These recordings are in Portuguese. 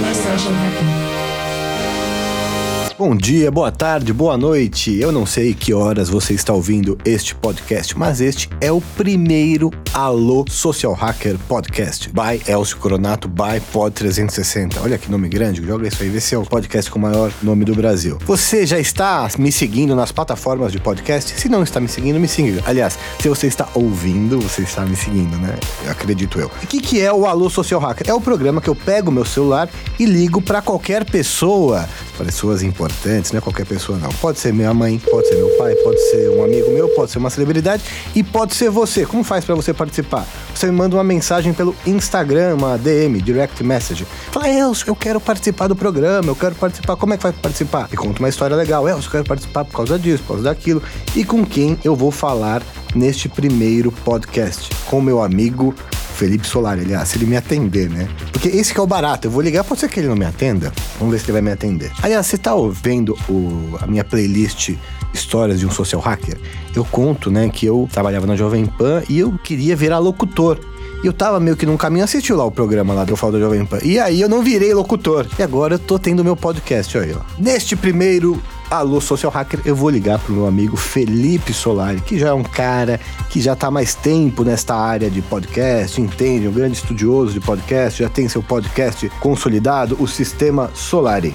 Massage in. Bom dia, boa tarde, boa noite. Eu não sei que horas você está ouvindo este podcast, mas este é o primeiro Alô Social Hacker Podcast by Elcio Coronato by Pod 360. Olha que nome grande, joga isso aí, vê se é o podcast com o maior nome do Brasil. Você já está me seguindo nas plataformas de podcast? Se não está me seguindo, me siga. Aliás, se você está ouvindo, você está me seguindo, né? Eu acredito eu. O que, que é o Alô Social Hacker? É o programa que eu pego meu celular e ligo para qualquer pessoa, pessoas importantes importantes, não é qualquer pessoa não. Pode ser minha mãe, pode ser meu pai, pode ser um amigo meu, pode ser uma celebridade e pode ser você. Como faz para você participar? Você me manda uma mensagem pelo Instagram, uma DM, direct message. Fala, Elcio, eu quero participar do programa, eu quero participar. Como é que vai participar? E conta uma história legal. Elcio, eu quero participar por causa disso, por causa daquilo. E com quem eu vou falar neste primeiro podcast? Com meu amigo Felipe Solari, aliás, se ele me atender, né? Porque esse que é o barato. Eu vou ligar, pode ser que ele não me atenda. Vamos ver se ele vai me atender. Aliás, você tá ouvindo o, a minha playlist Histórias de um Social Hacker? Eu conto, né, que eu trabalhava na Jovem Pan e eu queria virar locutor. E eu tava meio que num caminho, assistiu lá o programa lá do Falo da Jovem Pan. E aí eu não virei locutor. E agora eu tô tendo meu podcast, aí, ó. Neste primeiro Alô Social Hacker, eu vou ligar pro meu amigo Felipe Solari, que já é um cara que já tá mais tempo nesta área de podcast, entende, um grande estudioso de podcast, já tem seu podcast consolidado, o Sistema Solari.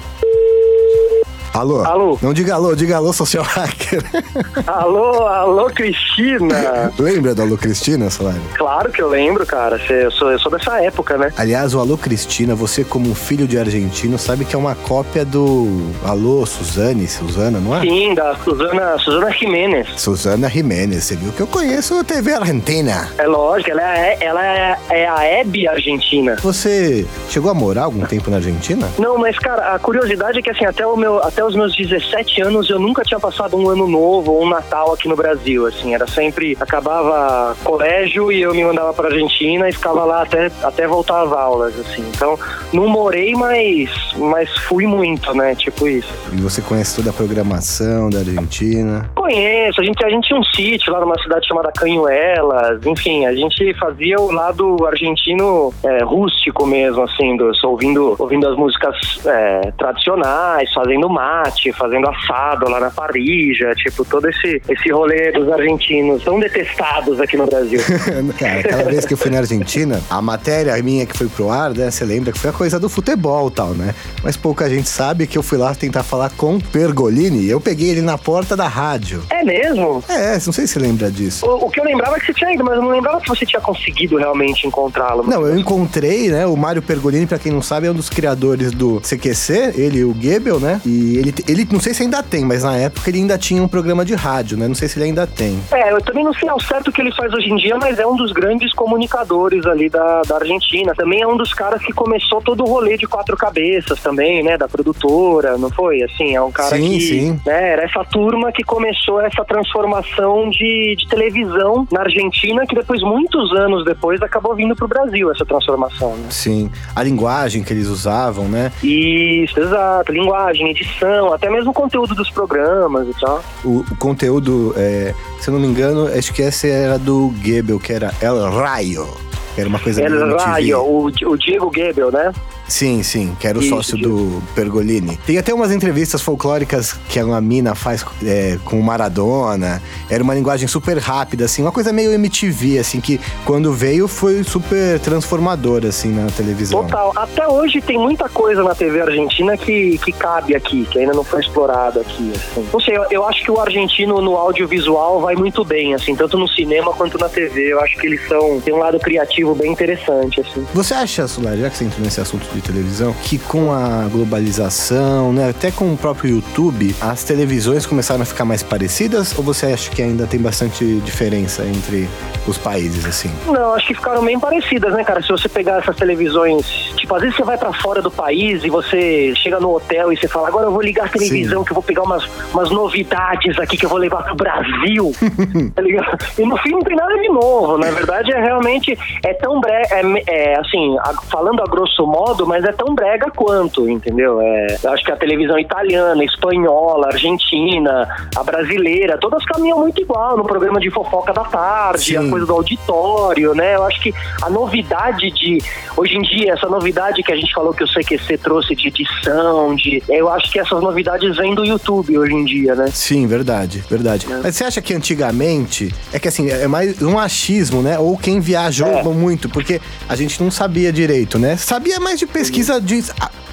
Alô? Alô? Não diga alô, diga alô, social hacker. alô, alô, Cristina. Lembra do Alô Cristina, Solari? Claro que eu lembro, cara. Eu sou, eu sou dessa época, né? Aliás, o Alô Cristina, você como filho de argentino, sabe que é uma cópia do Alô Suzane, Suzana, não é? Sim, da Suzana, Suzana Jiménez. Suzana Jiménez, você viu que eu conheço a TV Argentina. É lógico, ela é, ela é, é a Hebe argentina. Você chegou a morar algum tempo na Argentina? Não, mas cara, a curiosidade é que assim, até o meu, até os meus 17 anos eu nunca tinha passado um ano novo ou um Natal aqui no Brasil, assim, era sempre acabava colégio e eu me mandava para Argentina e ficava lá até, até voltar às aulas, assim. Então, não morei, mas mas fui muito, né? Tipo isso. E você conhece toda a programação da Argentina? Conheço, a gente a gente tinha um sítio lá numa cidade chamada Canhuelas, enfim, a gente fazia o lado argentino é, rústico mesmo, assim, do, ouvindo ouvindo as músicas é, tradicionais, fazendo mar mate, fazendo assado lá na parrija, tipo, todo esse, esse rolê dos argentinos tão detestados aqui no Brasil. Cara, aquela vez que eu fui na Argentina, a matéria minha que foi pro ar, né, você lembra que foi a coisa do futebol e tal, né? Mas pouca gente sabe que eu fui lá tentar falar com Pergolini, eu peguei ele na porta da rádio. É mesmo? É, não sei se você lembra disso. O, o que eu lembrava é que você tinha ido, mas eu não lembrava que você tinha conseguido realmente encontrá-lo. Não, eu encontrei, né, o Mário Pergolini, pra quem não sabe, é um dos criadores do CQC, ele e o Goebel, né? E ele, ele, não sei se ainda tem, mas na época ele ainda tinha um programa de rádio, né? Não sei se ele ainda tem. É, eu também não sei ao certo o que ele faz hoje em dia, mas é um dos grandes comunicadores ali da, da Argentina. Também é um dos caras que começou todo o rolê de quatro cabeças também, né? Da produtora, não foi? Assim, é um cara sim, que. Sim. Né, era essa turma que começou essa transformação de, de televisão na Argentina, que depois, muitos anos depois, acabou vindo pro Brasil, essa transformação, né? Sim. A linguagem que eles usavam, né? Isso, exato. Linguagem, edição, até mesmo o conteúdo dos programas e tal. O, o conteúdo, é, se eu não me engano, acho que essa era do Goebel, que era El Rayo. Que era uma coisa El Rayo, o, o Diego Goebel, né? Sim, sim, que era o Isso, sócio do Pergolini. Tem até umas entrevistas folclóricas que uma mina faz é, com o Maradona. Era uma linguagem super rápida, assim, uma coisa meio MTV, assim, que quando veio foi super transformadora, assim, na televisão. Total. Até hoje tem muita coisa na TV argentina que, que cabe aqui, que ainda não foi explorada aqui, assim. Não sei, eu, eu acho que o argentino no audiovisual vai muito bem, assim, tanto no cinema quanto na TV. Eu acho que eles são, tem um lado criativo bem interessante, assim. Você acha, Solar, já que você entrou nesse assunto de televisão, que com a globalização, né, até com o próprio YouTube, as televisões começaram a ficar mais parecidas ou você acha que ainda tem bastante diferença entre os países assim? Não, acho que ficaram bem parecidas, né, cara? Se você pegar essas televisões, tipo, às vezes você vai para fora do país e você chega no hotel e você fala: "Agora eu vou ligar a televisão Sim. que eu vou pegar umas, umas novidades aqui que eu vou levar pro Brasil". tá ligado? E no fim não tem nada de novo, na verdade é realmente é tão breve, é, é, assim, a, falando a grosso modo, mas é tão brega quanto, entendeu? É, eu acho que a televisão italiana, espanhola, argentina, a brasileira, todas caminham muito igual no programa de fofoca da tarde, Sim. a coisa do auditório, né? Eu acho que a novidade de. Hoje em dia, essa novidade que a gente falou que o CQC trouxe de edição, de. Eu acho que essas novidades vêm do YouTube hoje em dia, né? Sim, verdade, verdade. É. Mas você acha que antigamente. É que assim, é mais um achismo, né? Ou quem viajou é. muito, porque a gente não sabia direito, né? Sabia mais de pesquisa de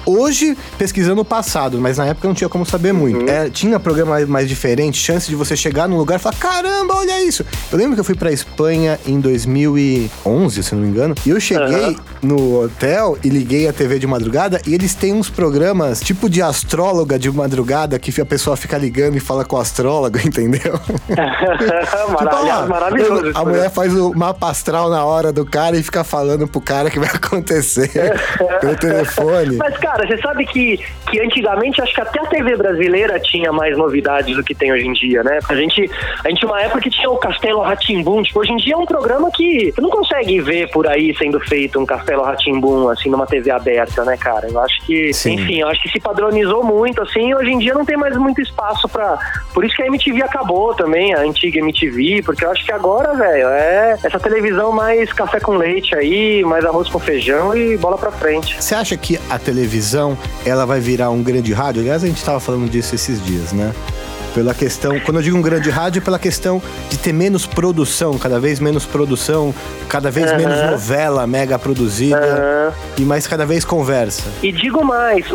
hoje pesquisando o passado, mas na época não tinha como saber muito. Uhum. É, tinha programa mais, diferente, chance de você chegar num lugar e falar: caramba, olha isso. Eu lembro que eu fui pra Espanha em 2011, se não me engano, e eu cheguei uhum. no hotel e liguei a TV de madrugada e eles têm uns programas tipo de astróloga de madrugada que a pessoa fica ligando e fala com o astrólogo, entendeu? tipo, maravilhoso. A mulher faz o mapa astral na hora do cara e fica falando pro cara que vai acontecer telefone. Mas, cara, Cara, você sabe que, que antigamente acho que até a TV brasileira tinha mais novidades do que tem hoje em dia, né? A gente, a gente uma época que tinha o Castelo Ratimbum, tipo, hoje em dia é um programa que você não consegue ver por aí sendo feito um Castelo Ratimbum, assim, numa TV aberta, né, cara? Eu acho que, Sim. enfim, eu acho que se padronizou muito, assim, hoje em dia não tem mais muito espaço para Por isso que a MTV acabou também, a antiga MTV, porque eu acho que agora, velho, é essa televisão mais café com leite aí, mais arroz com feijão e bola pra frente. Você acha que a televisão ela vai virar um grande rádio. Aliás, a gente estava falando disso esses dias, né? Pela questão, quando eu digo um grande rádio, é pela questão de ter menos produção, cada vez menos produção, cada vez uhum. menos novela mega produzida uhum. e mais cada vez conversa. E digo mais,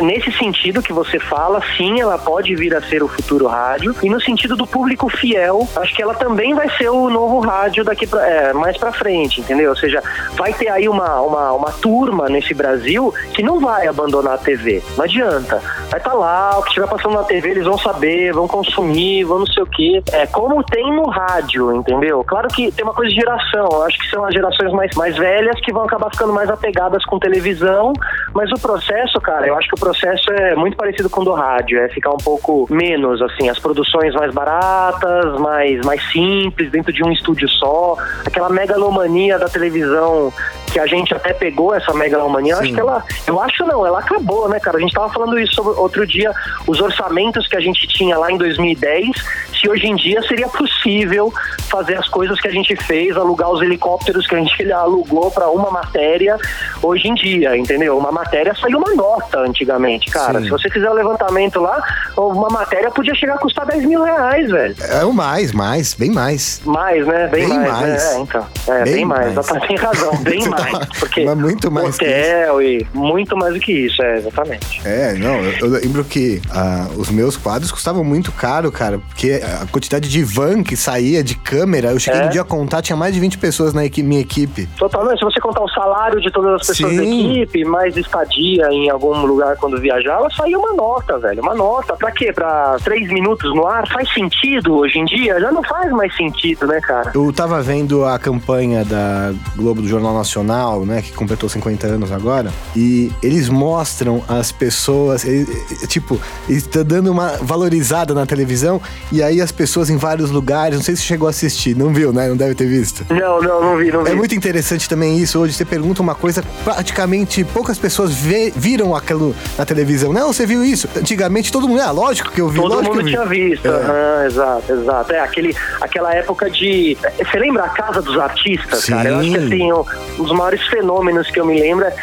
nesse sentido que você fala, sim, ela pode vir a ser o futuro rádio, e no sentido do público fiel, acho que ela também vai ser o novo rádio daqui pra, é, mais pra frente, entendeu? Ou seja, vai ter aí uma, uma, uma turma nesse Brasil que não vai abandonar a TV. Não adianta. Vai estar tá lá, o que estiver passando na TV, eles vão saber, vão consumir, vão não sei o quê. É como tem no rádio, entendeu? Claro que tem uma coisa de geração. Eu acho que são as gerações mais, mais velhas que vão acabar ficando mais apegadas com televisão, mas o processo, cara, eu acho que o processo é muito parecido com o do rádio, é ficar um pouco menos, assim, as produções mais baratas, mais, mais simples, dentro de um estúdio só, aquela megalomania da televisão que a gente até pegou essa megalomania, eu acho que ela, eu acho não, ela acabou, né, cara? A gente tava falando isso outro dia, os orçamentos que a gente tinha lá em 2010, se hoje em dia seria possível fazer as coisas que a gente fez, alugar os helicópteros que a gente alugou para uma matéria hoje em dia, entendeu? Uma matéria saiu uma nota antigamente, cara. Sim. Se você fizer o um levantamento lá, uma matéria podia chegar a custar 10 mil reais, velho. É o mais, mais, bem mais. Mais, né? Bem, bem mais. mais. Né? É, então. É, bem, bem mais. mais. Tá, tem razão, bem mais. Porque Mas muito mais hotel e muito mais do que isso, é, exatamente. É, não, eu, eu lembro que ah, os meus quadros custavam muito caro, cara, porque a quantidade de van que saía de câmera, eu cheguei é. um dia a contar, tinha mais de 20 pessoas na equipe, minha equipe. Totalmente, se você contar o salário de todas as pessoas Sim. da equipe, mais estadia em algum lugar quando viajava, saía uma nota, velho, uma nota. Pra quê? Pra três minutos no ar? Faz sentido hoje em dia? Já não faz mais sentido, né, cara? Eu tava vendo a campanha da Globo do Jornal Nacional, né, que completou 50 anos agora, e eles mostram as pessoas, eles, tipo, está dando uma valorizada na televisão, e aí as pessoas em vários lugares, não sei se chegou a assistir, não viu, né? Não deve ter visto. Não, não, não vi, não vi. É muito interessante também isso, hoje você pergunta uma coisa, praticamente poucas pessoas vê, viram aquilo na televisão. Não, você viu isso? Antigamente todo mundo, é ah, lógico que eu vi, Todo mundo vi. tinha visto, é. Uhum, exato, exato. É, aquele, aquela época de... Você lembra a Casa dos Artistas, Sim. cara? Eu acho que assim, um dos maiores fenômenos que eu me lembro é,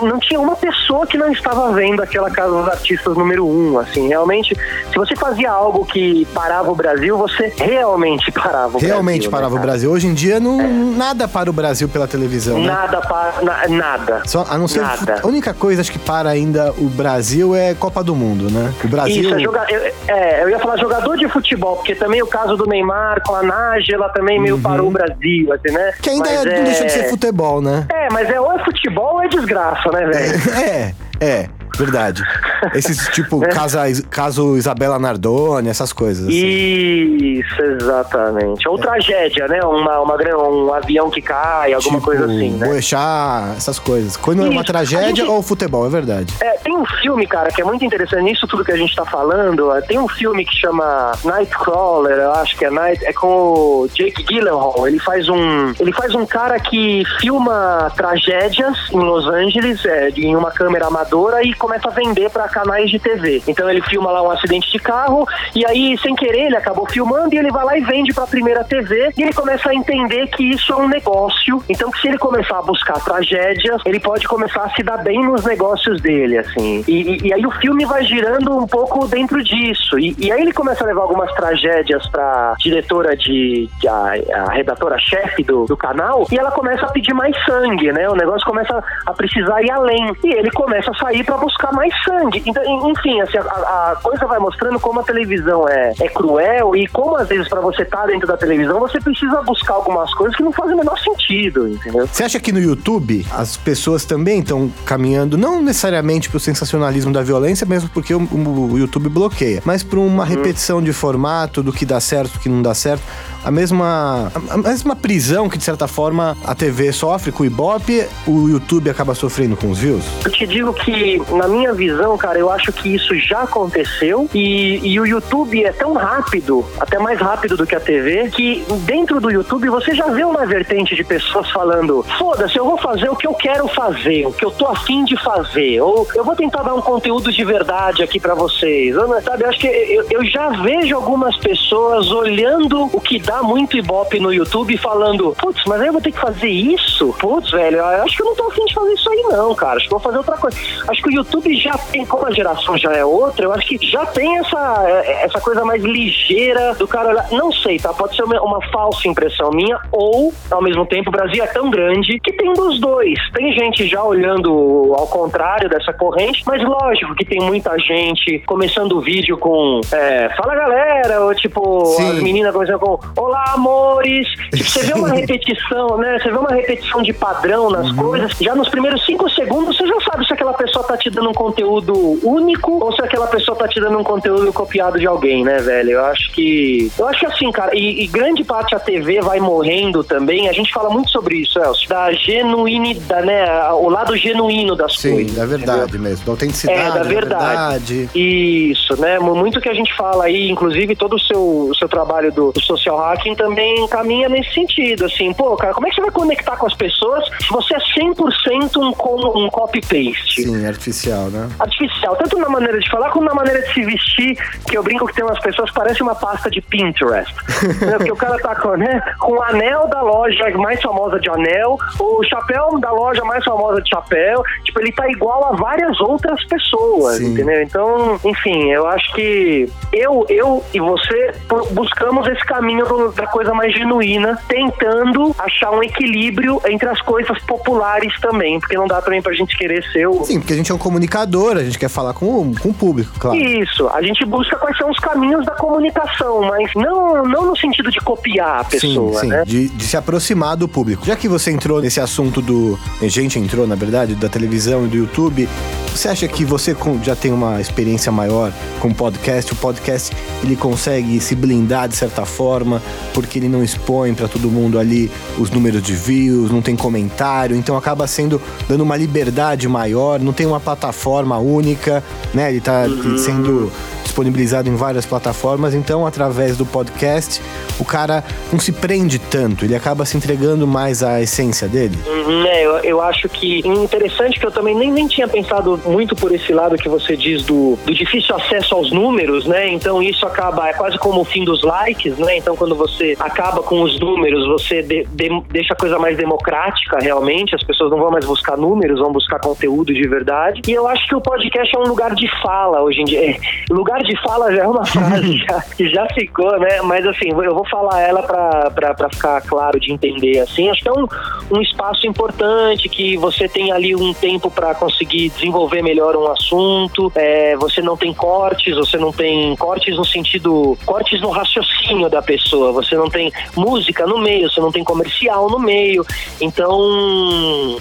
não tinha uma pessoa que não estava vendo aquela Casa dos Artistas número um, assim, realmente, se você fazia algo que parava o Brasil, você realmente parava o realmente Brasil. Né, parava né, o Brasil. Hoje em dia, não, é. nada para o Brasil pela televisão, né? Nada para... Na, nada. Só, a não ser... Nada. A única coisa, acho que para ainda o Brasil é Copa do Mundo, né? O Brasil... Isso, é, joga, eu, é, eu ia falar jogador de futebol, porque também o caso do Neymar com a Nájila também meio uhum. parou o Brasil, assim, né? Que ainda é, não deixa de ser futebol, né? É, mas é ou é futebol ou é desgraça, né, velho? É, é. Verdade. Esses tipo, é. casa, caso Isabela Nardoni, essas coisas. Assim. Isso, exatamente. Ou é. tragédia, né? Uma, uma, um avião que cai, alguma tipo, coisa assim, né? Boechat, essas coisas. Quando Isso. é uma tragédia gente... ou futebol, é verdade. É, tem um filme, cara, que é muito interessante nisso tudo que a gente tá falando. Tem um filme que chama Nightcrawler, eu acho que é Night, é com o Jake Gyllenhaal. Ele faz um, ele faz um cara que filma tragédias em Los Angeles, é, em uma câmera amadora e começa a vender para canais de TV. Então ele filma lá um acidente de carro e aí, sem querer, ele acabou filmando e ele vai lá e vende para a primeira TV e ele começa a entender que isso é um negócio. Então, se ele começar a buscar tragédias, ele pode começar a se dar bem nos negócios dele, assim. E, e, e aí o filme vai girando um pouco dentro disso. E, e aí ele começa a levar algumas tragédias para diretora de, de a, a redatora-chefe do, do canal e ela começa a pedir mais sangue, né? O negócio começa a precisar ir além. E ele começa a sair para buscar mais sangue. Então, enfim, assim, a, a, coisa vai mostrando como a televisão é, é cruel e como às vezes para você estar tá dentro da televisão você precisa buscar algumas coisas que não fazem o menor sentido, entendeu? Você acha que no YouTube as pessoas também estão caminhando não necessariamente pro sensacionalismo da violência, mesmo porque o, o YouTube bloqueia, mas para uma uhum. repetição de formato do que dá certo, do que não dá certo? A mesma, a mesma prisão que, de certa forma, a TV sofre com o Ibope, o YouTube acaba sofrendo com os views? Eu te digo que, na minha visão, cara, eu acho que isso já aconteceu e, e o YouTube é tão rápido, até mais rápido do que a TV, que dentro do YouTube você já vê uma vertente de pessoas falando: foda-se, eu vou fazer o que eu quero fazer, o que eu tô afim de fazer, ou eu vou tentar dar um conteúdo de verdade aqui para vocês. Eu, sabe, eu acho que eu, eu já vejo algumas pessoas olhando o que dá muito ibope no YouTube falando, putz, mas aí eu vou ter que fazer isso? Putz, velho, eu acho que eu não tô afim de fazer isso aí não, cara. Acho que vou fazer outra coisa. Acho que o YouTube já tem, como a geração já é outra, eu acho que já tem essa, essa coisa mais ligeira do cara olhar. Não sei, tá? Pode ser uma, uma falsa impressão minha, ou, ao mesmo tempo, o Brasil é tão grande que tem dos dois. Tem gente já olhando ao contrário dessa corrente, mas lógico que tem muita gente começando o vídeo com é, fala galera, ou tipo, Sim. as meninas começando com olá amores. Tipo, você vê uma repetição, né? Você vê uma repetição de padrão nas uhum. coisas. Já nos primeiros cinco segundos você já sabe se aquela pessoa tá te dando um conteúdo único ou se aquela pessoa tá te dando um conteúdo copiado de alguém, né, velho? Eu acho que. Eu acho que assim, cara, e, e grande parte a TV vai morrendo também. A gente fala muito sobre isso, Elcio. Da genuinidade, né? O lado genuíno das Sim, coisas. Sim, da verdade entendeu? mesmo. Da autenticidade. É, da verdade. verdade. Isso, né? Muito que a gente fala aí, inclusive todo o seu, o seu trabalho do, do social hacking também caminha nesse sentido, assim, pô, cara, como é que você vai conectar com as pessoas se você é 100% um, um copy-paste? Sim, artificial, né? Artificial, tanto na maneira de falar como na maneira de se vestir, que eu brinco que tem umas pessoas que parecem uma pasta de Pinterest. né? Porque o cara tá com, né, com o anel da loja mais famosa de anel, o chapéu da loja mais famosa de chapéu, tipo, ele tá igual a várias outras pessoas, Sim. entendeu? Então, enfim, eu acho que eu, eu e você buscamos esse caminho do, da coisa mais genuína, tentando achar um equilíbrio entre as coisas populares também, porque não dá também pra gente querer ser o. Sim, porque a gente é um comunicador, a gente quer falar com, com o público, claro. Isso, a gente busca quais são os caminhos da comunicação, mas não, não no sentido de copiar a pessoa, sim, sim, né? De, de se aproximar do público. Já que você entrou nesse assunto do. A gente entrou, na verdade, da televisão e do YouTube, você acha que você já tem uma experiência maior com podcast? O podcast ele consegue se blindar de certa forma, porque ele não expõe para todo mundo ali os números de views, não tem comentário, então acaba sendo dando uma liberdade maior, não tem uma plataforma única, né? Ele está uhum. sendo disponibilizado em várias plataformas, então através do podcast o cara não se prende tanto, ele acaba se entregando mais à essência dele. Uhum, é, eu, eu acho que interessante que eu também nem, nem tinha pensado muito por esse lado que você diz do, do difícil acesso aos números, né? Então isso acaba, é quase como o fim dos likes, né? Então quando você acaba com os números, você de, de, deixa a coisa mais democrática realmente, as pessoas não vão mais buscar números, vão buscar conteúdo de verdade. E eu acho que o podcast é um lugar de fala hoje em dia. É, lugar de fala já é uma frase já, que já ficou, né? Mas assim, eu vou falar ela para ficar claro de entender, assim. Acho que é um, um espaço importante que você tem ali um tempo para conseguir desenvolver melhor um assunto, é, você não tem cortes, você não tem cortes no sentido, cortes no raciocínio da pessoa, você não tem música no meio, você não tem comercial no meio, então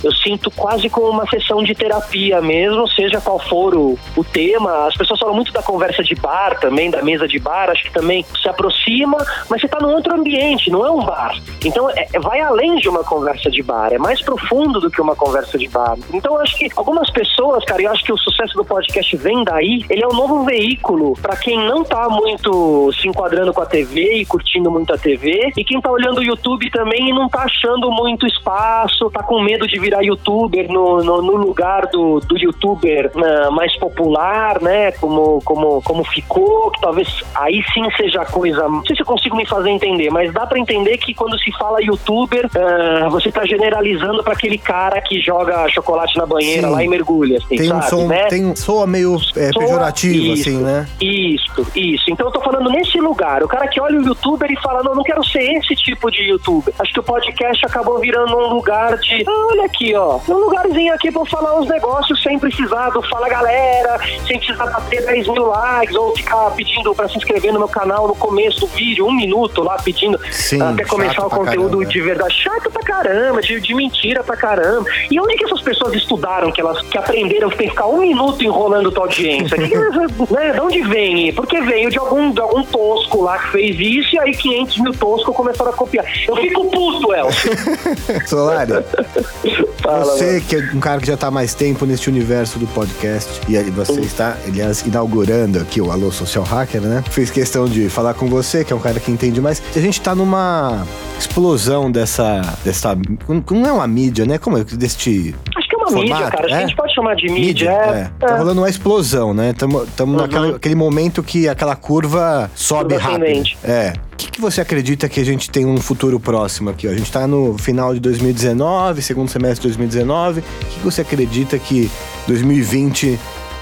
eu sinto quase como uma sessão de terapia mesmo, seja qual for o, o tema, as pessoas falam muito da conversa de bar também, da mesa de bar, acho que também se aproxima, mas você está num outro ambiente, não é um bar. Então é, é, vai além de uma conversa de bar, é mais profundo do que uma conversa de bar. Então acho que algumas pessoas, cara, eu acho que o sucesso do podcast vem daí, ele é um novo veículo para quem não tá muito se enquadrando com a TV e curtindo muito a TV, e quem tá olhando o YouTube também e não tá achando muito espaço, tá com medo de virar youtuber no, no, no lugar do, do youtuber uh, mais popular, né? Como, como, como ficou, que talvez aí sim seja a coisa. Não sei se eu consigo me fazer entender, mas dá para entender que quando se fala youtuber, uh, você tá generalizando para aquele cara que joga chocolate na banheira sim. lá e mergulha, assim, tem sabe? Um som, né? Tem, soa meio é, soa, pejorativo, isso, assim, né? Isso, isso. Então eu tô falando nesse lugar. O cara que olha o youtuber e fala, não, não quero ser esse tipo de youtuber. Acho que o podcast acabou virando um lugar de, ah, olha aqui, ó, um lugarzinho aqui pra eu falar uns negócios sem precisar do Fala Galera, sem precisar bater 10 mil likes ou ficar pedindo pra se inscrever no meu canal no começo do vídeo, um minuto lá pedindo Sim, até começar o conteúdo caramba. de verdade. Chato pra caramba, de, de mentira pra caramba. E onde que essas pessoas estudaram que elas que aprenderam que tem que ficar um minuto enrolando tua audiência? que que, né, de onde vem? Porque veio de algum, de algum tosco lá que fez isso e aí 500 mil toscos começaram a copiar. Eu fico puto, Elcio. Solari, você que é um cara que já está mais tempo nesse universo do podcast e aí você está, aliás, inaugurando aqui o Alô Social Hacker, né? Fiz questão de falar com você, que é um cara que entende mais. A gente está numa explosão dessa, dessa. Não é uma mídia, né? Como é deste formato, mídia, cara. É? que a gente pode chamar de mídia. mídia é. é. Tá rolando uma explosão, né? Estamos uhum. naquele momento que aquela curva sobe rápido. É. O que, que, você acredita que a gente tem um futuro próximo aqui? Ó? A gente está no final de 2019, segundo semestre de 2019. O que, que você acredita que 2020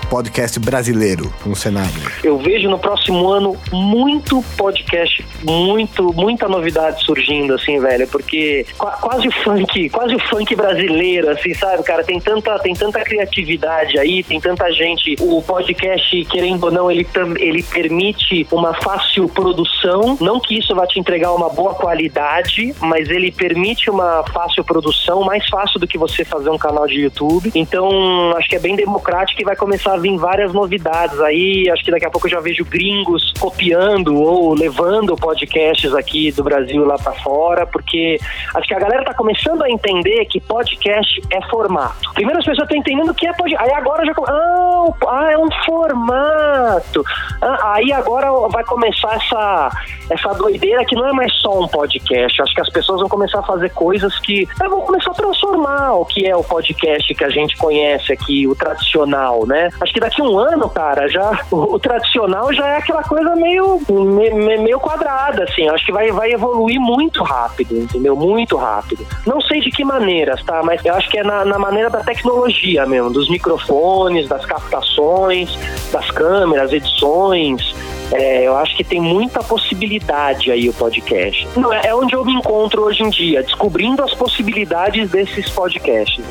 podcast brasileiro no cenário? Eu vejo no próximo ano muito podcast, muito, muita novidade surgindo, assim, velho, porque quase o funk, quase o funk brasileiro, assim, sabe, cara, tem tanta, tem tanta criatividade aí, tem tanta gente. O podcast, querendo ou não, ele, ele permite uma fácil produção, não que isso vá te entregar uma boa qualidade, mas ele permite uma fácil produção, mais fácil do que você fazer um canal de YouTube. Então, acho que é bem democrático e vai começar vir várias novidades aí. Acho que daqui a pouco eu já vejo gringos copiando ou levando podcasts aqui do Brasil lá para fora, porque acho que a galera tá começando a entender que podcast é formato. Primeiro as pessoas estão entendendo o que é podcast. Aí agora já. Ah, ah é um formato. Ah, aí agora vai começar essa, essa doideira que não é mais só um podcast. Acho que as pessoas vão começar a fazer coisas que é, vão começar a transformar o que é o podcast que a gente conhece aqui, o tradicional, né? Acho que daqui um ano, cara, já o, o tradicional já é aquela coisa meio, me, meio quadrada, assim. Acho que vai, vai evoluir muito rápido, entendeu? Muito rápido. Não sei de que maneiras, tá? Mas eu acho que é na, na maneira da tecnologia mesmo, dos microfones, das captações, das câmeras, edições. É, eu acho que tem muita possibilidade aí o podcast. Não, é, é onde eu me encontro hoje em dia, descobrindo as possibilidades desses podcasts.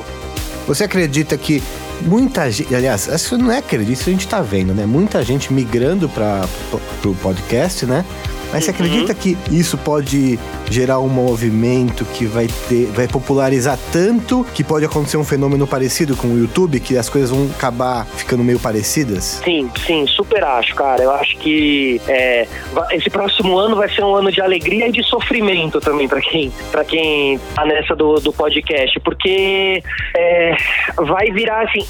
Você acredita que muita gente, aliás, isso não é acredito, isso a gente tá vendo, né? Muita gente migrando para o podcast, né? Mas você acredita uhum. que isso pode gerar um movimento que vai ter, vai popularizar tanto que pode acontecer um fenômeno parecido com o YouTube, que as coisas vão acabar ficando meio parecidas? Sim, sim, super acho, cara. Eu acho que é, esse próximo ano vai ser um ano de alegria e de sofrimento também para quem, para quem tá nessa do, do podcast, porque é, vai virar assim,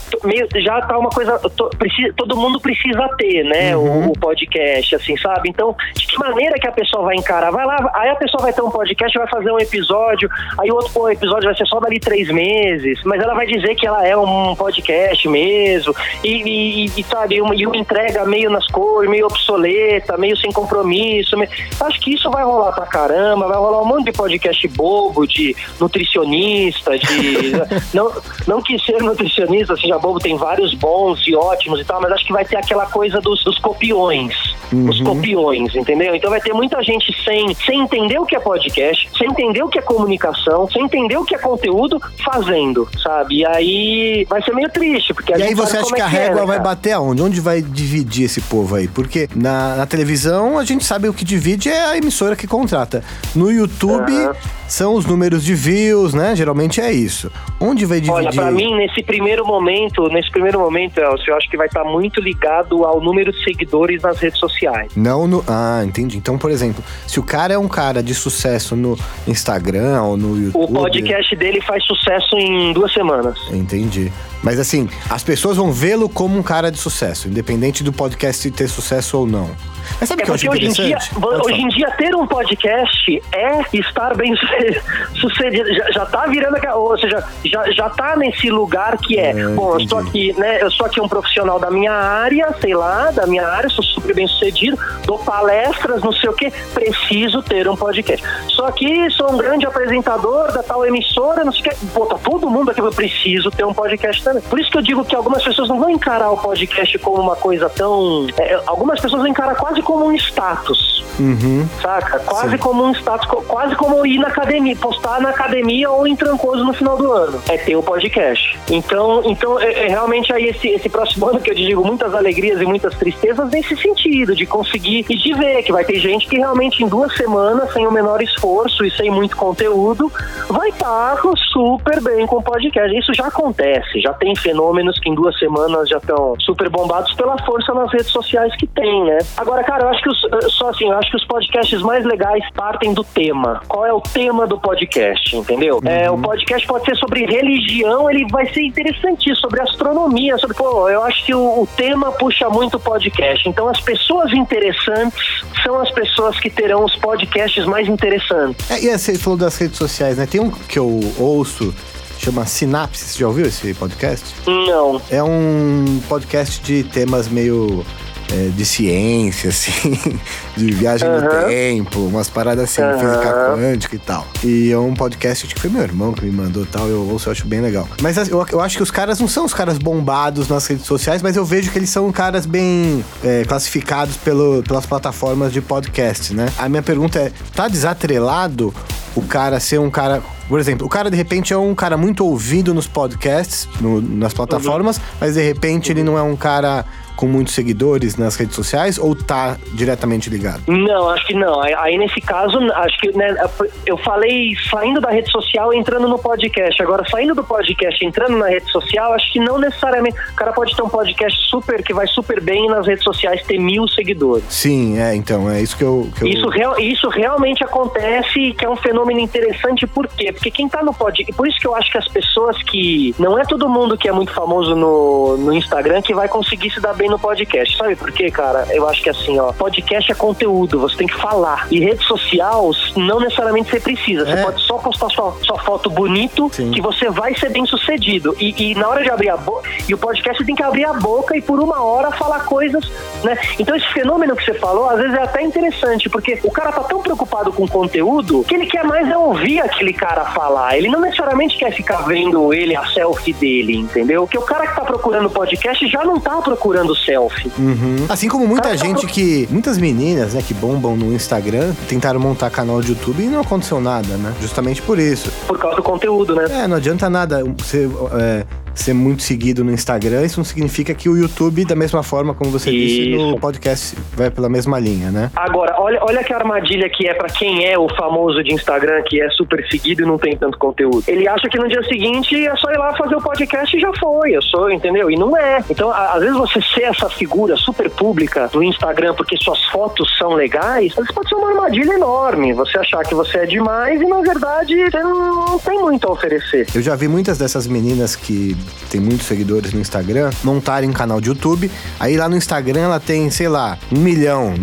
já tá uma coisa, to, precisa, todo mundo precisa ter, né, uhum. o, o podcast, assim, sabe? Então, de que maneira maneira que a pessoa vai encarar. Vai lá, aí a pessoa vai ter um podcast, vai fazer um episódio, aí o outro pô, episódio vai ser só dali três meses, mas ela vai dizer que ela é um podcast mesmo, e, e, e sabe, uma, e uma entrega meio nas cores, meio obsoleta, meio sem compromisso. Meio... Acho que isso vai rolar pra caramba, vai rolar um monte de podcast bobo, de nutricionista, de. não, não que ser nutricionista seja bobo, tem vários bons e ótimos e tal, mas acho que vai ter aquela coisa dos, dos copiões. Uhum. Os copiões, entendeu? Então vai ter muita gente sem, sem entender o que é podcast, sem entender o que é comunicação, sem entender o que é conteúdo, fazendo, sabe? E aí vai ser meio triste, porque E aí você acha que a é régua é, vai bater aonde? Onde vai dividir esse povo aí? Porque na, na, televisão a gente sabe o que divide é a emissora que contrata. No YouTube. Uhum são os números de views, né? Geralmente é isso. Onde vai dividir? Olha, para mim, nesse primeiro momento, nesse primeiro momento, Elcio, eu acho que vai estar tá muito ligado ao número de seguidores nas redes sociais. Não no. Ah, entendi. Então, por exemplo, se o cara é um cara de sucesso no Instagram ou no YouTube. O podcast dele faz sucesso em duas semanas. Entendi. Mas assim, as pessoas vão vê-lo como um cara de sucesso, independente do podcast ter sucesso ou não. Mas sabe é que eu acho hoje em, dia, hoje em dia ter um podcast é estar bem sucedido. Já, já tá virando, ou seja, já, já tá nesse lugar que é, é bom, eu estou aqui, né? Eu sou aqui um profissional da minha área, sei lá, da minha área, sou super bem sucedido, dou palestras, não sei o que, preciso ter um podcast. Só que sou um grande apresentador da tal emissora, não sei o que. Pô, tá todo mundo aqui, eu preciso ter um podcast também. Por isso que eu digo que algumas pessoas não vão encarar o podcast como uma coisa tão. É, algumas pessoas vão encarar quase como um status. Uhum. Saca? Quase Sim. como um status, quase como ir na academia, postar na academia ou em Trancoso no final do ano. É ter o podcast. Então, então é, é realmente aí esse, esse próximo ano que eu digo muitas alegrias e muitas tristezas nesse sentido, de conseguir e de ver que vai ter gente que realmente em duas semanas, sem o menor esforço e sem muito conteúdo, vai estar tá super bem com o podcast. Isso já acontece, já tem fenômenos que em duas semanas já estão super bombados pela força nas redes sociais que tem, né? Agora, cara, eu acho que os, eh, só assim, eu acho que os podcasts mais legais partem do tema. Qual é o tema do podcast, entendeu? Uhum. É, o podcast pode ser sobre religião, ele vai ser interessantíssimo, sobre astronomia, sobre, pô, eu acho que o, o tema puxa muito o podcast. Então, as pessoas interessantes são as pessoas que terão os podcasts mais interessantes. É, e você falou das redes sociais, né? Tem um que eu ouço chama Sinapse. Você já ouviu esse podcast? Não. É um podcast de temas meio é, de ciência, assim, de viagem uhum. no tempo, umas paradas assim, uhum. física quântica e tal. E é um podcast, que foi meu irmão que me mandou tal, eu ouço, eu acho bem legal. Mas eu, eu acho que os caras não são os caras bombados nas redes sociais, mas eu vejo que eles são caras bem é, classificados pelo, pelas plataformas de podcast, né? A minha pergunta é, tá desatrelado o cara ser um cara por exemplo, o cara de repente é um cara muito ouvido nos podcasts, no, nas plataformas, uhum. mas de repente uhum. ele não é um cara com muitos seguidores nas redes sociais ou tá diretamente ligado? Não, acho que não. Aí nesse caso, acho que né, eu falei saindo da rede social entrando no podcast. Agora, saindo do podcast entrando na rede social, acho que não necessariamente. O cara pode ter um podcast super que vai super bem nas redes sociais ter mil seguidores. Sim, é, então, é isso que eu. Que eu... Isso, real, isso realmente acontece e que é um fenômeno interessante, por quê? Porque quem tá no podcast. Por isso que eu acho que as pessoas que. Não é todo mundo que é muito famoso no, no Instagram que vai conseguir se dar bem no podcast. Sabe por quê, cara? Eu acho que assim, ó, podcast é conteúdo, você tem que falar. E rede social, não necessariamente você precisa. Você é. pode só postar sua, sua foto bonito, Sim. que você vai ser bem sucedido. E, e na hora de abrir a boca, e o podcast tem que abrir a boca e por uma hora falar coisas, né? Então esse fenômeno que você falou, às vezes é até interessante, porque o cara tá tão preocupado com conteúdo que ele quer mais é ouvir aquele cara falar. Ele não necessariamente quer ficar vendo ele, a selfie dele, entendeu? Porque o cara que tá procurando podcast já não tá procurando selfie. Uhum. Assim como muita tá gente que. Muitas meninas, né, que bombam no Instagram, tentaram montar canal de YouTube e não aconteceu nada, né? Justamente por isso. Por causa do conteúdo, né? É, não adianta nada você. É, ser muito seguido no Instagram, isso não significa que o YouTube, da mesma forma como você isso. disse, no podcast vai pela mesma linha, né? Agora, olha, olha que armadilha que é para quem é o famoso de Instagram, que é super seguido e não tem tanto conteúdo. Ele acha que no dia seguinte é só ir lá fazer o podcast e já foi, eu sou, entendeu? E não é. Então, às vezes você ser essa figura super pública no Instagram porque suas fotos são legais, isso pode ser uma armadilha enorme. Você achar que você é demais e, na verdade, você não tem muito a oferecer. Eu já vi muitas dessas meninas que tem muitos seguidores no Instagram, montarem um canal de YouTube. Aí lá no Instagram ela tem, sei lá, um milhão,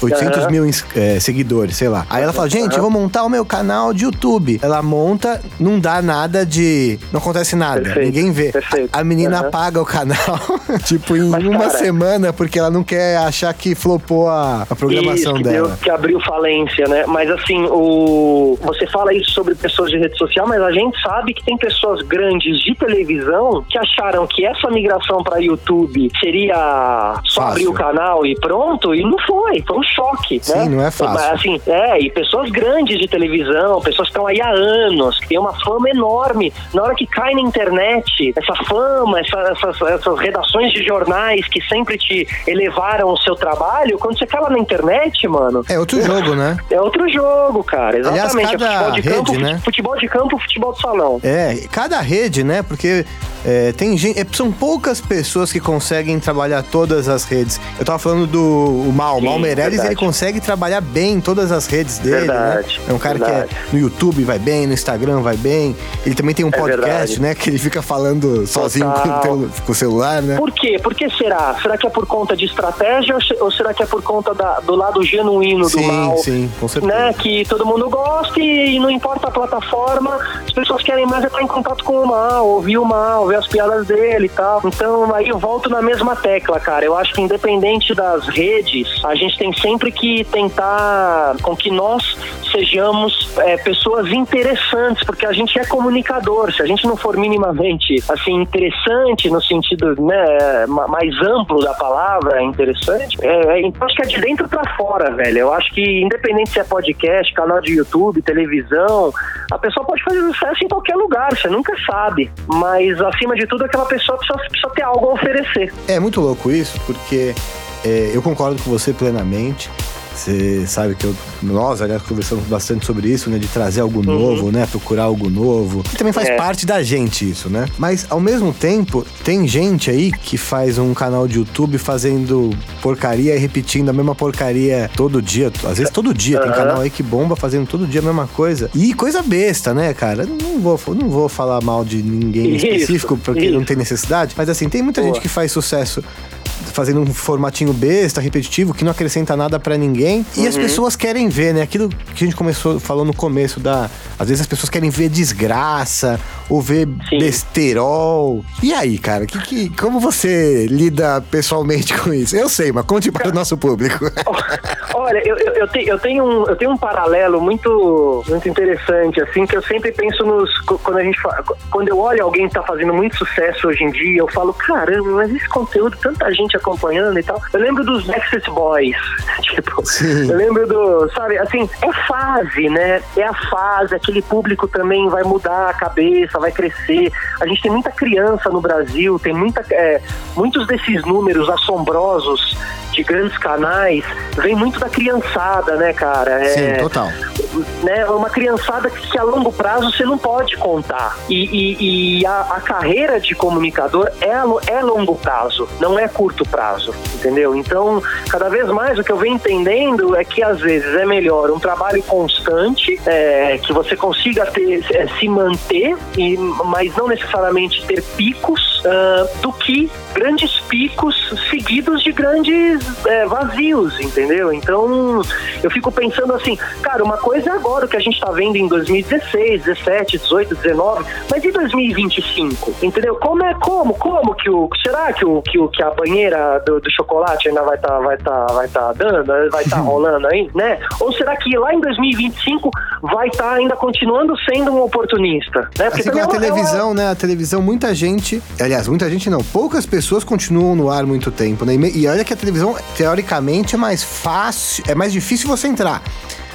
800 uhum. mil é, seguidores, sei lá. Aí ela fala, gente, eu vou montar o meu canal de YouTube. Ela monta, não dá nada de. Não acontece nada, perfeito, ninguém vê. Perfeito. A menina uhum. apaga o canal, tipo, em Mas, uma cara, semana, porque ela não quer achar que flopou a, a programação isso, dela. Deu, que abriu falência, né? Mas assim, o você fala isso sobre pessoas de rede social, mas a gente sabe que tem pessoas grandes de televisão que acharam que essa migração para YouTube seria só fácil. abrir o canal e pronto, e não foi. Foi um choque, Sim, né? não é fácil. Assim, é, e pessoas grandes de televisão, pessoas que estão aí há anos, que têm uma fama enorme. Na hora que cai na internet, essa fama, essa, essas, essas redações de jornais que sempre te elevaram o seu trabalho, quando você cai na internet, mano. É outro jogo, né? É outro jogo, cara. Exatamente. Aliás, cada é futebol de rede, campo, né? futebol de campo, futebol de salão. É, cada rede, né? Porque é, tem gente, é, são poucas pessoas que conseguem trabalhar todas as redes. Eu tava falando do o Mal, Sim, Mal Meirelles, verdade. ele consegue trabalhar bem em todas as redes dele, né? verdade, né? É um cara verdade. que é, no YouTube vai bem, no Instagram vai bem. Ele também tem um é podcast, né? Que ele fica falando sozinho com, com, o celular, né? Por quê? Por que será? Será que é por conta de estratégia ou será que é por conta da, do lado genuíno sim, do mal? Sim, com certeza. Né? Que todo mundo gosta e não importa a plataforma, as pessoas querem mais é estar em contato com o mal, ouvir o mal, ver as piadas dele e tal. Então aí eu volto na mesma tecla, cara. Eu acho que independente das redes, a gente tem sempre que tentar com que nós sejamos é, pessoas interessantes, porque a gente é comunicador. Se a gente não for minimamente assim interessante no sentido né, mais amplo da palavra, interessante, é, é, então acho que é de dentro para fora, velho. Eu acho que independente se é podcast, canal de YouTube, televisão, a pessoa pode fazer sucesso em qualquer lugar, você nunca sabe. Mas acima de tudo, aquela pessoa precisa, precisa ter algo a oferecer. É muito louco isso, porque é, eu concordo com você plenamente. Você sabe que eu, nós, aliás, conversamos bastante sobre isso, né? De trazer algo uhum. novo, né? Procurar algo novo. E também faz é. parte da gente isso, né? Mas, ao mesmo tempo, tem gente aí que faz um canal de YouTube fazendo porcaria e repetindo a mesma porcaria todo dia. Às vezes todo dia. Uhum. Tem canal aí que bomba fazendo todo dia a mesma coisa. E coisa besta, né, cara? Não vou, não vou falar mal de ninguém isso, específico, porque isso. não tem necessidade. Mas, assim, tem muita Boa. gente que faz sucesso fazendo um formatinho besta, repetitivo, que não acrescenta nada para ninguém. E as uhum. pessoas querem ver, né? Aquilo que a gente começou falou no começo da. Às vezes as pessoas querem ver desgraça ou ver Sim. besterol. E aí, cara, que, que, como você lida pessoalmente com isso? Eu sei, mas conte para o nosso público. Olha, eu, eu, eu, te, eu, tenho um, eu tenho um paralelo muito, muito interessante, assim, que eu sempre penso nos. Quando a gente Quando eu olho alguém que tá fazendo muito sucesso hoje em dia, eu falo, caramba, mas esse conteúdo, tanta gente acompanhando e tal. Eu lembro dos Backstreet Boys. Tipo, Sim. eu lembro do. Sabe, assim, é fase, né? É a fase, aquele público também vai mudar a cabeça, vai crescer. A gente tem muita criança no Brasil, tem muita. É, muitos desses números assombrosos de grandes canais vem muito da criançada, né, cara? É, Sim, Né, uma criançada que, que a longo prazo você não pode contar. E, e, e a, a, carreira de comunicador é, é longo prazo, não é curto prazo, entendeu? Então, cada vez mais o que eu venho entendendo é que às vezes é melhor um trabalho constante, é, que você consiga ter, é, se manter, e, mas não necessariamente ter picos, uh, do que grandes picos seguidos de grandes é, vazios, entendeu? Então eu fico pensando assim, cara, uma coisa é agora o que a gente tá vendo em 2016, 17, 18, 19, mas e 2025? Entendeu? Como é como? Como que o. Será que o que, o, que a banheira do, do chocolate ainda vai estar tá, vai tá, vai tá dando, vai estar tá rolando aí, né? Ou será que lá em 2025 vai estar tá ainda continuando sendo um oportunista? Né? Porque assim, a televisão, é uma... né? A televisão, muita gente, aliás, muita gente não, poucas pessoas continuam no ar muito tempo, né? E olha que a televisão teoricamente é mais fácil, é mais difícil você entrar.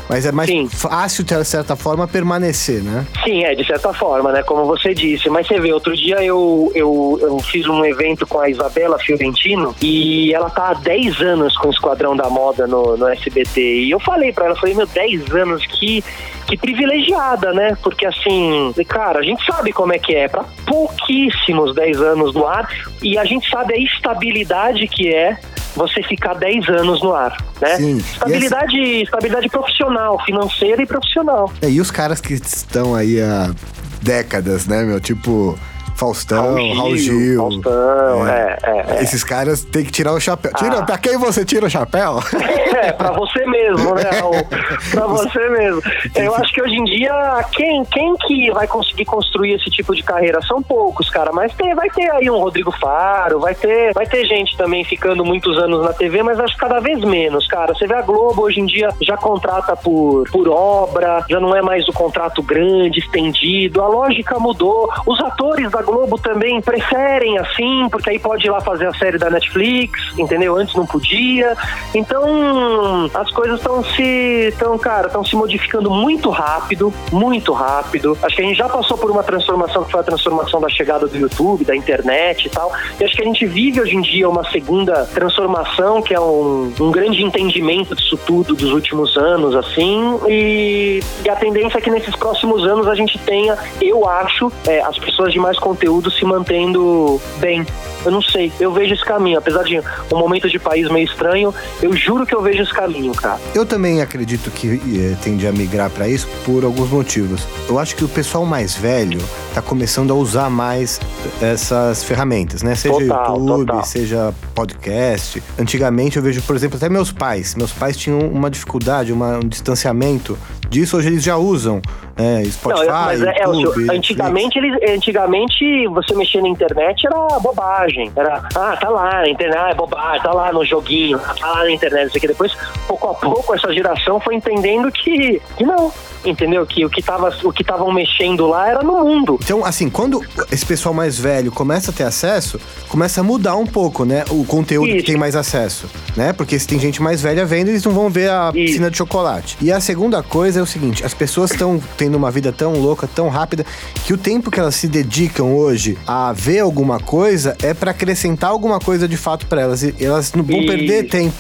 Mas é mais Sim. fácil, de certa forma, permanecer, né? Sim, é, de certa forma, né? Como você disse. Mas você vê, outro dia eu, eu, eu fiz um evento com a Isabela Fiorentino e ela tá há 10 anos com o Esquadrão da Moda no, no SBT. E eu falei pra ela, falei, meu, 10 anos, que, que privilegiada, né? Porque assim, cara, a gente sabe como é que é. Pra pouquíssimos 10 anos no ar e a gente sabe a estabilidade que é você ficar 10 anos no ar, né? Sim. Estabilidade, essa... estabilidade profissional, financeira e profissional. É, e os caras que estão aí há décadas, né, meu? Tipo, Faustão, Raul Gil. Faustão, é. É, é, Esses caras têm que tirar o chapéu. Tira, Ah. Pra quem você tira o chapéu? É, pra você mesmo, né, Raul? Pra você mesmo. Eu acho que hoje em dia, quem, quem que vai conseguir construir esse tipo de carreira? São poucos, cara, mas tem, vai ter aí um Rodrigo Faro, vai ter, vai ter gente também ficando muitos anos na TV, mas acho que cada vez menos, cara. Você vê a Globo hoje em dia já contrata por, por obra, já não é mais o contrato grande, estendido, a lógica mudou. Os atores da Globo também preferem assim, porque aí pode ir lá fazer a série da Netflix, entendeu? Antes não podia. Então, as coisas estão se, estão, cara, estão se modificando muito rápido, muito rápido. Acho que a gente já passou por uma transformação que foi a transformação da chegada do YouTube, da internet e tal. E acho que a gente vive hoje em dia uma segunda transformação, que é um, um grande entendimento disso tudo dos últimos anos, assim. E, e a tendência é que nesses próximos anos a gente tenha, eu acho, é, as pessoas de mais conteúdo se mantendo bem. Eu não sei, eu vejo esse caminho. Apesar de um momento de país meio estranho, eu juro que eu vejo esse caminho, cara. Eu também acredito que eh, tende a migrar para isso por alguns motivos. Eu acho que o pessoal mais velho tá começando a usar mais essas ferramentas, né? Seja Total, YouTube, total. seja podcast. Antigamente eu vejo, por exemplo, até meus pais. Meus pais tinham uma dificuldade, uma- um distanciamento disso. Hoje eles já usam é, Spotify, Não, mas é, YouTube, Elcio, antigamente, eles, antigamente você mexer na internet era bobagem. Era, ah, tá lá na internet, ah, é bobagem, tá lá no joguinho, tá lá na internet, isso aqui. Depois, pouco a pouco, essa geração foi entendendo que, que não. Entendeu? Que o que tava, o que estavam mexendo lá era no mundo. Então, assim, quando esse pessoal mais velho começa a ter acesso, começa a mudar um pouco, né? O conteúdo que Isso. tem mais acesso, né? Porque se tem gente mais velha vendo, eles não vão ver a Isso. piscina de chocolate. E a segunda coisa é o seguinte: as pessoas estão tendo uma vida tão louca, tão rápida, que o tempo que elas se dedicam hoje a ver alguma coisa é pra acrescentar alguma coisa de fato pra elas. E elas não vão Isso. perder tempo.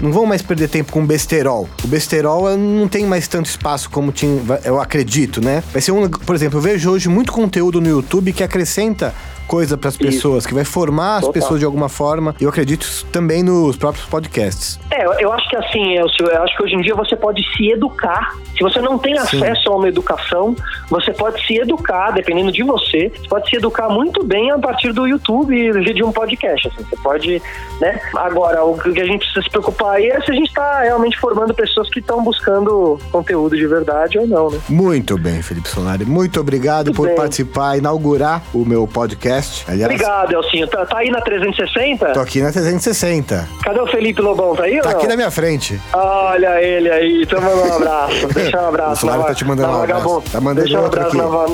Não vão mais perder tempo com besterol. O besterol não tem mais tanto espaço como tinha, eu acredito, né? Vai ser um, por exemplo, eu vejo hoje muito conteúdo no YouTube que acrescenta coisa pras pessoas, que vai formar as Total. pessoas de alguma forma. Eu acredito também nos próprios podcasts. É, eu- eu acho que assim, Elcio, eu acho que hoje em dia você pode se educar. Se você não tem Sim. acesso a uma educação, você pode se educar, dependendo de você, você pode se educar muito bem a partir do YouTube e de um podcast. Assim. Você pode, né? Agora, o que a gente precisa se preocupar aí é se a gente está realmente formando pessoas que estão buscando conteúdo de verdade ou não, né? Muito bem, Felipe Solari. Muito obrigado Muito por bem. participar, inaugurar o meu podcast. Aliás, Obrigado, Elcinho. Tá, tá aí na 360? tô aqui na 360. Cadê o Felipe Lobão? Tá aí Tá aqui na minha frente. Olha ele aí, então um abraço. Deixa um abraço. O Solari tá te mandando na um abraço. Tá mandando um outro aqui. na, va-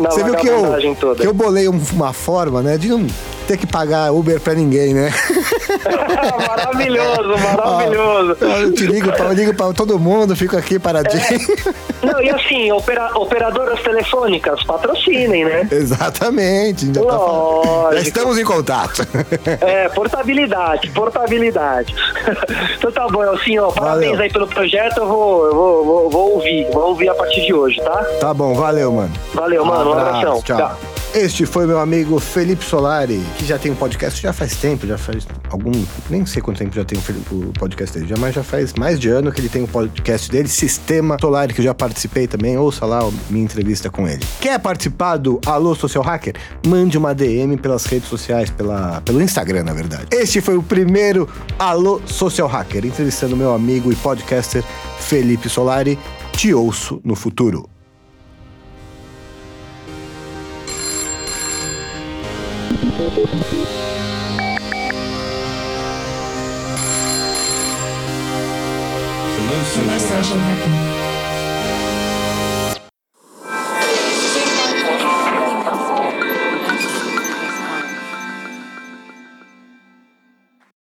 na Você viu que eu, toda. que eu bolei um- uma forma, né, de não ter que pagar Uber pra ninguém, né? maravilhoso, maravilhoso. Eu te ligo pra, eu ligo pra todo mundo, fico aqui paradinho. Não, e assim, opera- operadoras telefônicas, patrocinem, né? Exatamente. Já, tá. Já estamos em contato. É, portabilidade, portabilidade. então tá bom, assim, ó, parabéns Valeu. aí pelo projeto, eu vou, eu vou, vou, vou ouvir, vou ouvir a partir de hoje, tá? Tá bom, valeu, mano. Valeu, mano, um Abraço, abração. Tchau. Este foi meu amigo Felipe Solari, que já tem um podcast já faz tempo, já faz algum. Nem sei quanto tempo já tem o o podcast dele, já, mas já faz mais de ano que ele tem um podcast dele, Sistema Solari, que eu já participei também. Ouça lá minha entrevista com ele. Quer participar do Alô Social Hacker? Mande uma DM pelas redes sociais, pela, pelo Instagram, na verdade. Este foi o primeiro Alô Social Hacker, entrevistando meu amigo e podcaster Felipe Solari. Te ouço no futuro. Hello, social Social hacking.